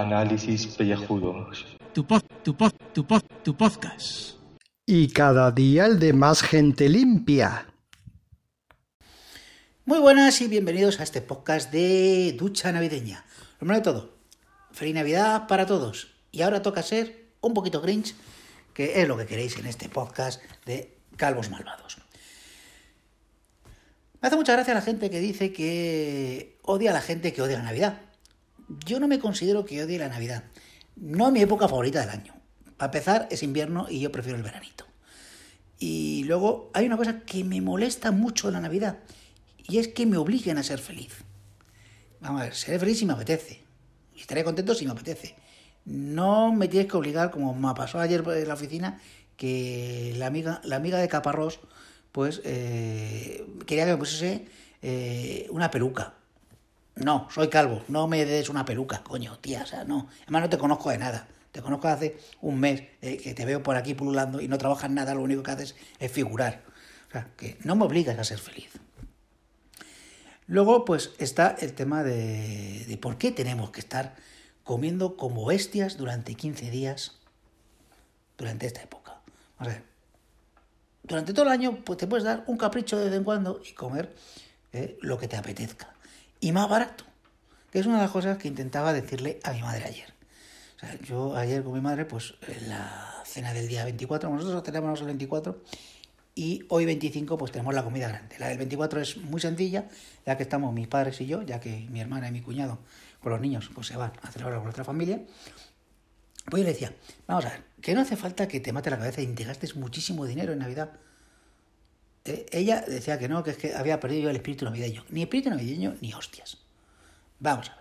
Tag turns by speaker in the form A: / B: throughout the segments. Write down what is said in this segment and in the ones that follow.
A: Análisis pellejudos.
B: Tu pod, tu pod, tu pod, tu podcast.
C: Y cada día el de más gente limpia.
D: Muy buenas y bienvenidos a este podcast de ducha navideña. Lo primero de todo, feliz Navidad para todos. Y ahora toca ser un poquito grinch, que es lo que queréis en este podcast de Calvos Malvados. Me hace mucha gracia la gente que dice que odia a la gente que odia la Navidad. Yo no me considero que odie la Navidad. No es mi época favorita del año. Para empezar, es invierno y yo prefiero el veranito. Y luego hay una cosa que me molesta mucho de la Navidad y es que me obliguen a ser feliz. Vamos a ver, seré feliz si me apetece. Y estaré contento si me apetece. No me tienes que obligar, como me pasó ayer en la oficina, que la amiga, la amiga de Caparrós, pues eh, quería que me pusiese eh, una peluca. No, soy calvo, no me des una peluca, coño, tía, o sea, no. Además no te conozco de nada. Te conozco hace un mes eh, que te veo por aquí pululando y no trabajas nada, lo único que haces es figurar. O sea, que no me obligas a ser feliz. Luego, pues está el tema de, de por qué tenemos que estar comiendo como bestias durante 15 días durante esta época. Vamos a ver. Durante todo el año pues, te puedes dar un capricho de vez en cuando y comer eh, lo que te apetezca. Y más barato. Que es una de las cosas que intentaba decirle a mi madre ayer. O sea, yo ayer con mi madre, pues en la cena del día 24, nosotros tenemos el 24 y hoy 25 pues tenemos la comida grande. La del 24 es muy sencilla, ya que estamos mis padres y yo, ya que mi hermana y mi cuñado con los niños pues se van a celebrar con nuestra familia. Pues yo le decía, vamos a ver, que no hace falta que te mate la cabeza y te gastes muchísimo dinero en Navidad. Eh, ella decía que no, que es que había perdido el espíritu navideño. Ni espíritu navideño ni hostias. Vamos a ver.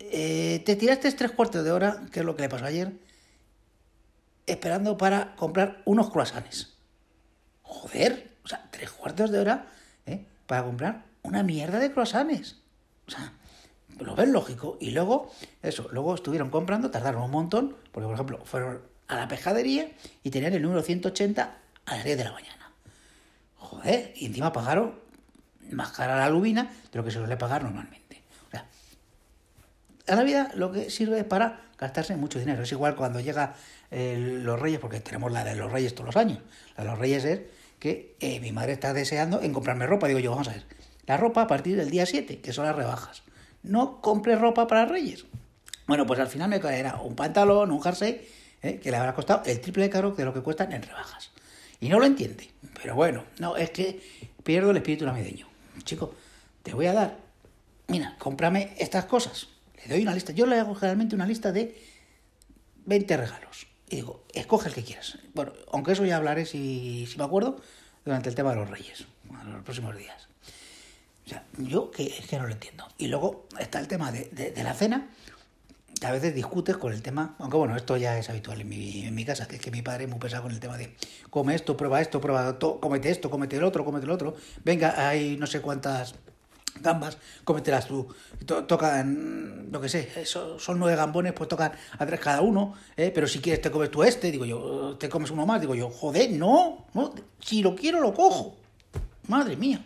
D: Eh, te tiraste tres cuartos de hora, que es lo que le pasó ayer, esperando para comprar unos croissants. Joder, o sea, tres cuartos de hora ¿eh? para comprar una mierda de croissants. O sea, lo ven lógico. Y luego, eso, luego estuvieron comprando, tardaron un montón, porque por ejemplo, fueron a la pejadería y tenían el número 180 a las 10 de la mañana. Joder, y encima pagaron más cara la lubina de lo que se suele pagar normalmente. O sea, la Navidad lo que sirve es para gastarse mucho dinero. Es igual cuando llega eh, los Reyes, porque tenemos la de los Reyes todos los años. La de los Reyes es que eh, mi madre está deseando en comprarme ropa. Digo yo, vamos a ver, la ropa a partir del día 7, que son las rebajas. No compre ropa para Reyes. Bueno, pues al final me caerá un pantalón, un jersey, eh, que le habrá costado el triple de caro de lo que cuestan en rebajas. Y no lo entiende. Pero bueno, no, es que pierdo el espíritu navideño. Chico, te voy a dar, mira, cómprame estas cosas. Le doy una lista. Yo le hago generalmente una lista de 20 regalos. Y digo, escoge el que quieras. Bueno, aunque eso ya hablaré, si, si me acuerdo, durante el tema de los reyes, en los próximos días. O sea, yo que, es que no lo entiendo. Y luego está el tema de, de, la cena, a veces discutes con el tema, aunque bueno, esto ya es habitual en mi, en mi casa, que es que mi padre es muy pesado con el tema de come esto, prueba esto, prueba to, cómete esto, cómete el otro, cómete el otro. Venga, hay no sé cuántas gambas, cómetelas tú. To, tocan, lo que sé, son, son nueve gambones, pues tocan a tres cada uno, ¿eh? pero si quieres te comes tú este, digo yo, te comes uno más, digo yo, joder, no, no, si lo quiero lo cojo. Madre mía.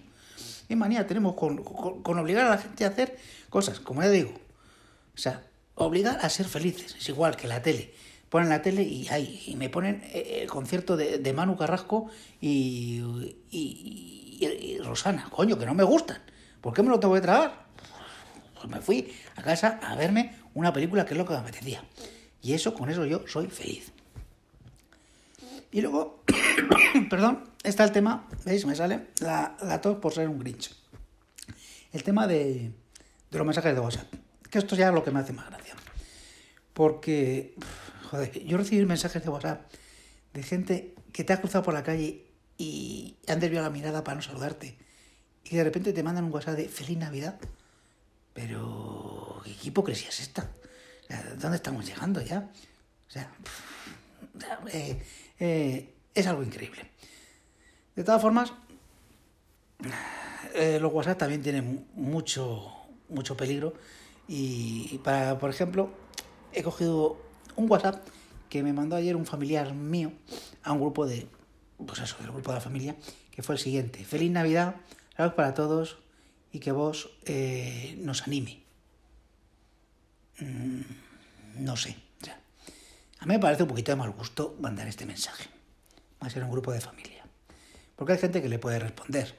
D: Qué manía tenemos con, con obligar a la gente a hacer cosas, como ya digo. O sea, obligar a ser felices. Es igual que la tele. Ponen la tele y, ay, y me ponen el concierto de, de Manu Carrasco y, y, Rosana. Coño, que no me gustan. ¿Por qué me lo tengo que tragar? Pues me fui a casa a verme una película que es lo que me apetecía. Y eso, con eso yo soy feliz. Y luego, perdón, está el tema, ¿veis? Me sale la, la tos por ser un Grinch. El tema de, de los mensajes de WhatsApp. Que esto ya es lo que me hace más gracia. Porque, joder, yo recibí mensajes de WhatsApp de gente que te ha cruzado por la calle y han desviado la mirada para no saludarte. Y de repente te mandan un WhatsApp de Feliz Navidad. Pero, ¿qué hipocresía es esta? ¿Dónde estamos llegando ya? O sea, eh, eh, es algo increíble. De todas formas, eh, los WhatsApp también tienen mucho, mucho peligro. Y para, por ejemplo, he cogido un WhatsApp que me mandó ayer un familiar mío a un grupo de, pues eso, del grupo de la familia, que fue el siguiente. Feliz Navidad, saludos para todos y que vos eh, nos anime. mm, no sé. A mí me parece un poquito de mal gusto mandar este mensaje. Va a ser un grupo de familia. Porque hay gente que le puede responder.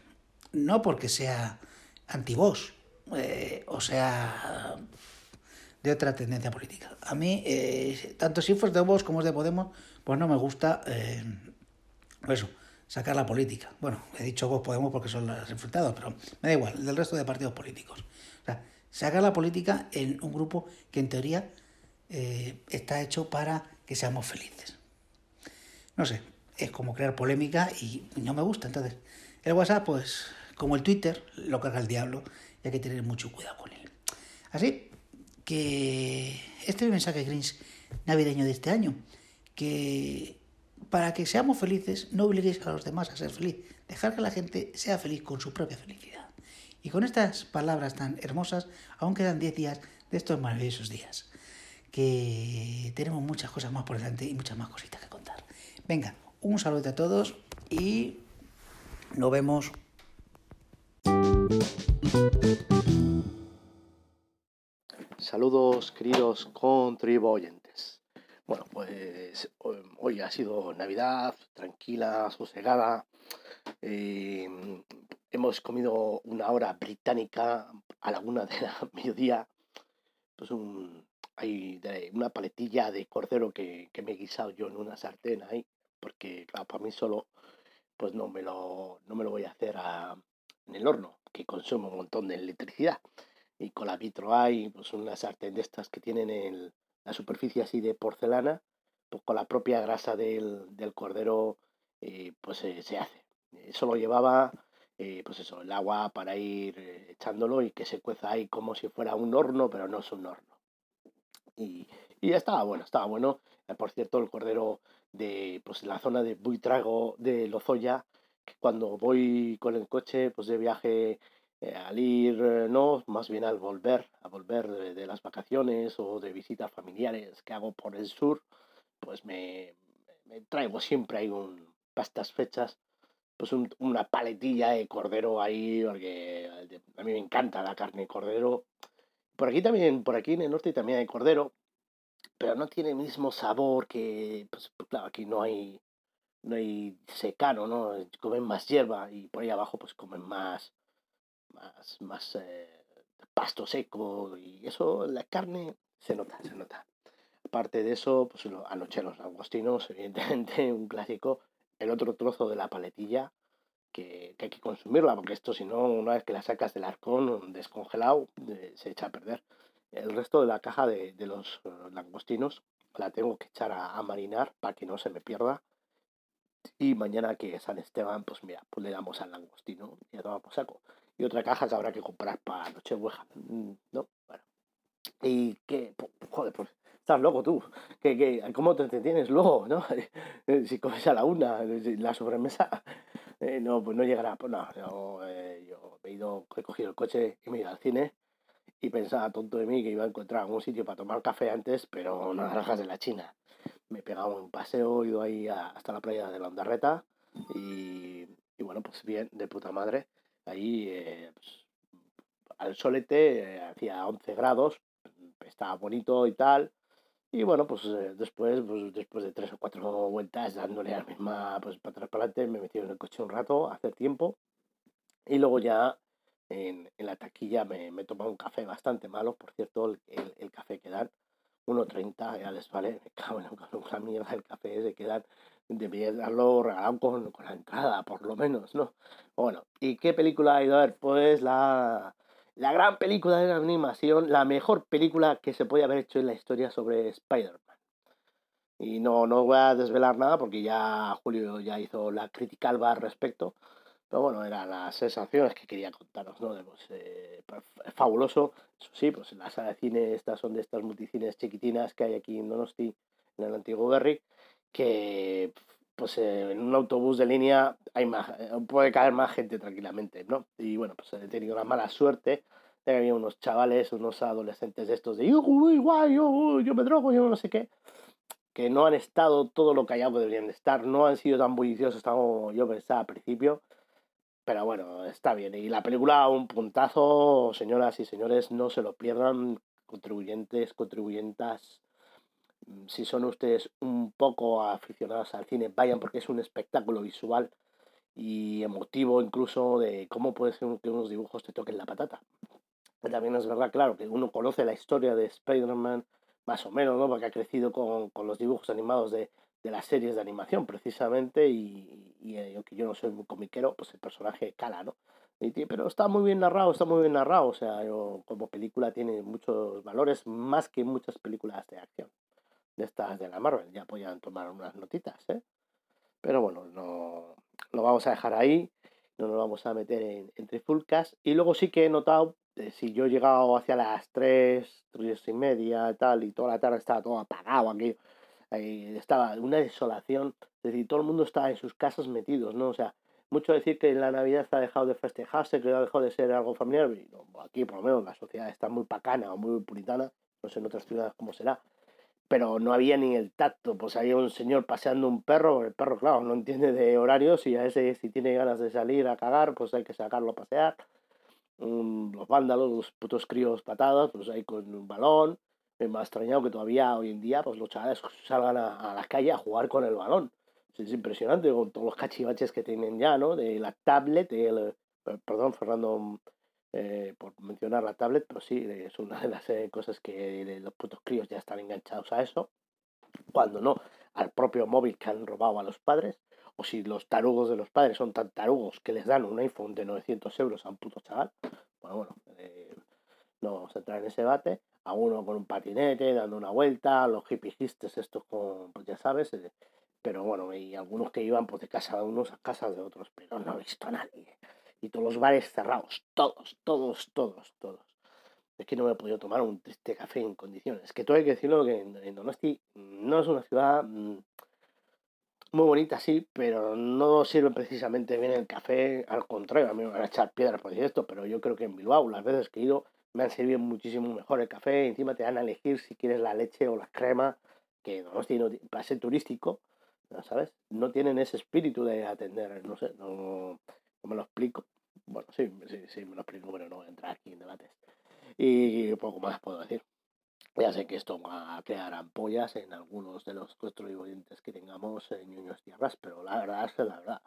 D: No porque sea anti-vos, eh, o sea, de otra tendencia política. A mí, eh, tanto si fuese de vos como es de Podemos, pues no me gusta, eh, eso, sacar la política. Bueno, he dicho vos Podemos porque son los enfrentados, pero me da igual, del resto de partidos políticos. O sea, sacar la política en un grupo que en teoría está hecho para que seamos felices. No sé, es como crear polémica y no me gusta. Entonces, el WhatsApp, pues, como el Twitter, lo carga el diablo y hay que tener mucho cuidado con él. Así que este es el mensaje Grinch navideño de este año, que para que seamos felices no obliguéis a los demás a ser feliz, dejar que la gente sea feliz con su propia felicidad. Y con estas palabras tan hermosas, aún quedan 10 días de estos maravillosos días, que tenemos muchas cosas más por delante y muchas más cositas que contar. Venga, un saludo a todos y nos vemos
E: Saludos, queridos contribuyentes. Bueno, pues hoy ha sido Navidad, tranquila, sosegada. Eh, hemos comido una hora británica a la una de la mediodía. Pues hay una paletilla de cordero que, que me he guisado yo en una sartén ahí, porque para mí solo pues no me lo, no me lo voy a hacer a, en el horno, que consume un montón de electricidad. Y con la vitro hay pues una sartén de estas que tienen el, la superficie así de porcelana, pues con la propia grasa del, del cordero eh, pues eh, se hace. Eso lo llevaba eh, pues eso, el agua para ir echándolo y que se cueza ahí como si fuera un horno, pero no es un horno. Y, y estaba bueno, estaba bueno. por cierto, el cordero de pues, la zona de Buitrago de Lozoya cuando voy con el coche pues de viaje eh, al ir, eh, no, más bien al volver, a volver de, las vacaciones o de visitas familiares que hago por el sur, pues me, me traigo siempre ahí un, para estas fechas, pues una paletilla de cordero ahí, porque a mí me encanta la carne de cordero. Por aquí también, por aquí en el norte también hay cordero, pero no tiene el mismo sabor que, pues claro, aquí no hay no hay secano, ¿no? Comen más hierba y por ahí abajo pues comen más, más, más eh, pasto seco y eso, la carne se nota, se nota. Aparte de eso, pues anoche los langostinos, evidentemente un clásico, el otro trozo de la paletilla que, que hay que consumirla, porque esto si no, una vez que la sacas del arcón descongelado, eh, se echa a perder. El resto de la caja de, de los eh, langostinos la tengo que echar a, a marinar para que no se me pierda y mañana que San Esteban, pues mira, pues le damos al langostino y a tomar por saco. Y otra caja que habrá que comprar para Nochebuena, mm, ¿no? Bueno. Y que, joder, pues estás loco tú. que que ¿Cómo te entretienes luego, no? si comes a la una, la sobremesa, eh, no, pues no llegará. Pues no, yo, eh, yo he ido, he cogido el coche y me he ido al cine y pensaba tonto de mí que iba a encontrar algún sitio para tomar café antes, pero no naranjas de la China me he pegado un paseo, he ido ahí hasta la playa de la Ondarreta y, y bueno, pues bien, de puta madre. Ahí eh, pues, al solete eh, hacía 11 grados, estaba bonito y tal. Y bueno, pues eh, después, pues después de tres o cuatro vueltas dándole a la misma, pues para atrás para adelante, me metí en el coche un rato, hace tiempo. Y luego ya en, en la taquilla me, me tomado un café bastante malo, por cierto, el, el café que dan 1.30 ya les vale, me cago en la mierda del café, se quedan, debería darlo regalado con, con la entrada, por lo menos, ¿no? Bueno, ¿y qué película ha ido a ver? Pues la, la gran película de la animación, la mejor película que se puede haber hecho en la historia sobre Spider-Man. Y no, no voy a desvelar nada porque ya Julio ya hizo la crítica al respecto. Pero bueno, eran las sensaciones que quería contaros, ¿no? Pues, eh, fabuloso, eso sí, pues la sala de cine, estas son de estas multicines chiquitinas que hay aquí en Donosti, en el antiguo Berry, que pues eh, en un autobús de línea hay más, eh, puede caer más gente tranquilamente, ¿no? Y bueno, pues he tenido la mala suerte de que había unos chavales, unos adolescentes de estos de uy, guay, yo, yo me drogo, yo no sé qué, que no han estado todo lo callados que deberían de estar, no han sido tan bulliciosos como yo pensaba al principio, pero bueno, está bien. Y la película, un puntazo, señoras y señores, no se lo pierdan. contribuyentes, contribuyentas, mm, si son ustedes un poco aficionados al cine, vayan porque es un espectáculo visual y emotivo incluso de cómo puede ser que unos dibujos te toquen la patata. También es verdad, claro, que uno conoce la historia de Spider-Man más o menos, ¿no? Porque ha crecido con, con los dibujos animados de, de, las series de animación, precisamente, y, y, y, aunque yo no soy muy comiquero, pues el personaje cala, ¿no? pero está muy bien narrado, está muy bien narrado. O sea, yo, como película tiene muchos valores, más que muchas películas de acción. De estas de la Marvel, ya podían tomar unas notitas, ¿eh? Pero bueno, no lo vamos a dejar ahí, no nos vamos a meter en, en trifulcas. Y luego sí que he notado, eh, si yo he llegado hacia las 3, 3 y media tal, y toda la tarde estaba todo apagado aquí, eh, estaba una desolación, es decir, todo el mundo estaba en sus casas metidos, ¿no? O sea, mucho decir que la Navidad ha dejado de festejarse, que ha dejado de ser algo familiar. Aquí, por lo menos, la sociedad está muy pacana o muy puritana. No sé en otras ciudades cómo será. Pero no había ni el tacto. Pues había un señor paseando un perro. El perro, claro, no entiende de horarios. Y a ese, si tiene ganas de salir a cagar, pues hay que sacarlo a pasear. Um, los vándalos, los putos críos patadas, pues ahí con un balón. Me ha extrañado que todavía hoy en día pues los chavales salgan a, a la calle a jugar con el balón. Es impresionante con todos los cachivaches que tienen ya, ¿no? De la tablet, el, perdón, Fernando, eh, por mencionar la tablet, pero sí, es una de las eh, cosas que los putos críos ya están enganchados a eso, cuando no, al propio móvil que han robado a los padres, o si los tarugos de los padres son tan tarugos que les dan un iPhone de 900 euros a un puto chaval, bueno, bueno, eh, no vamos a entrar en ese debate, a uno con un patinete, dando una vuelta, los hippies estos con, pues ya sabes, pero bueno, y algunos que iban pues de casa de unos a casa de otros, pero no he visto a nadie. Y todos los bares cerrados, todos, todos, todos, todos. Es que no me he podido tomar un triste café en condiciones. Es que todo hay que decirlo que en, Donosti no es una ciudad mm, muy bonita, sí, pero no sirve precisamente bien el café. Al contrario, a mí me van a echar piedras por decir esto, pero yo creo que en Bilbao, las veces que he ido, me han servido muchísimo mejor el café. Encima te dan a elegir si quieres la leche o la crema, que Donosti no, para ser turístico ¿sabes? No tienen ese espíritu de atender, no sé, no, me lo explico. Bueno, sí, sí, sí, me lo explico, pero no voy a entrar aquí en debates. Y poco más puedo decir. Ya sé que esto va a crear ampollas en algunos de los contribuyentes que tengamos en Ñuños Tierras, pero la verdad es que la verdad,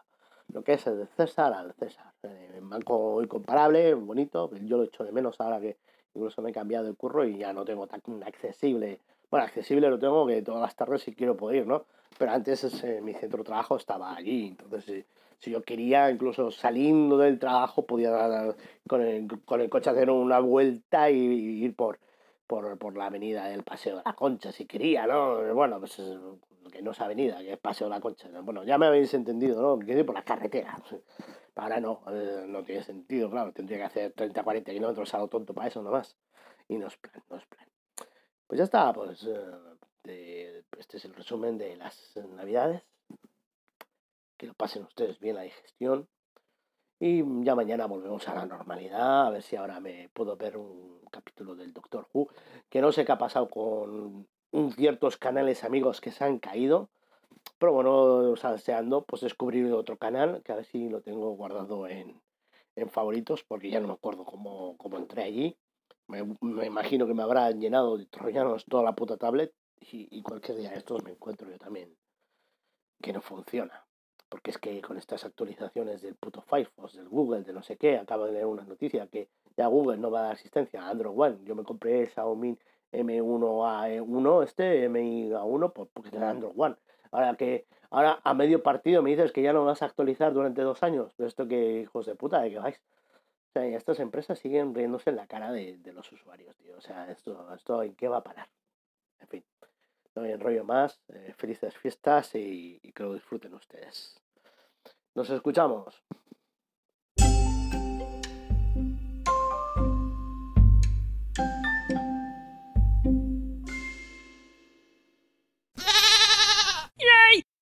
E: lo que es el de César al César. Eh, en banco incomparable, bonito, yo lo echo de menos ahora que incluso me he cambiado el curro y ya no tengo tan accesible. Bueno, accesible lo tengo que todas las tardes si quiero poder ir, ¿no? pero antes ese, mi centro de trabajo estaba allí, entonces si, si, yo quería, incluso saliendo del trabajo, podía con el, con el coche hacer una vuelta y, ir por, por, por, la avenida del Paseo de la Concha, si quería, ¿no? Bueno, pues que no es avenida, que es Paseo de la Concha. Bueno, ya me habéis entendido, ¿no? Que ir por las carreteras. Ahora no, eh, no tiene sentido, claro, tendría que hacer 30, 40 kilómetros a lo tonto para eso nomás. Y no es plan, no es plan. Pues ya está, pues... Eh, este es el resumen de las navidades. Que lo pasen ustedes bien la digestión. Y ya mañana volvemos a la normalidad. A ver si ahora me puedo ver un capítulo del Doctor Who. Que no sé qué ha pasado con ciertos canales amigos que se han caído. Pero bueno, salseando, pues descubrir otro canal. Que a ver si lo tengo guardado en, en favoritos. Porque ya no me acuerdo cómo, cómo entré allí. Me, me, imagino que me habrá llenado de troyanos toda la puta tablet y, cualquier día estos me encuentro yo también que no funciona. Porque es que con estas actualizaciones del puto Firefox, del Google, de no sé qué, acabo de leer una noticia que ya Google no va a dar asistencia a Android One. Yo me compré Xiaomi M1A1, este MIA1, porque tiene Android One. Ahora que ahora a medio partido me dices que ya no vas a actualizar durante dos años. Esto que hijos de puta, ¿de qué vais? O sea, estas empresas siguen riéndose en la cara de, de los usuarios, tío. O sea, esto, esto en qué va a parar. En fin no hay enrollo más. Eh, felices fiestas y, y que lo disfruten ustedes. Nos escuchamos.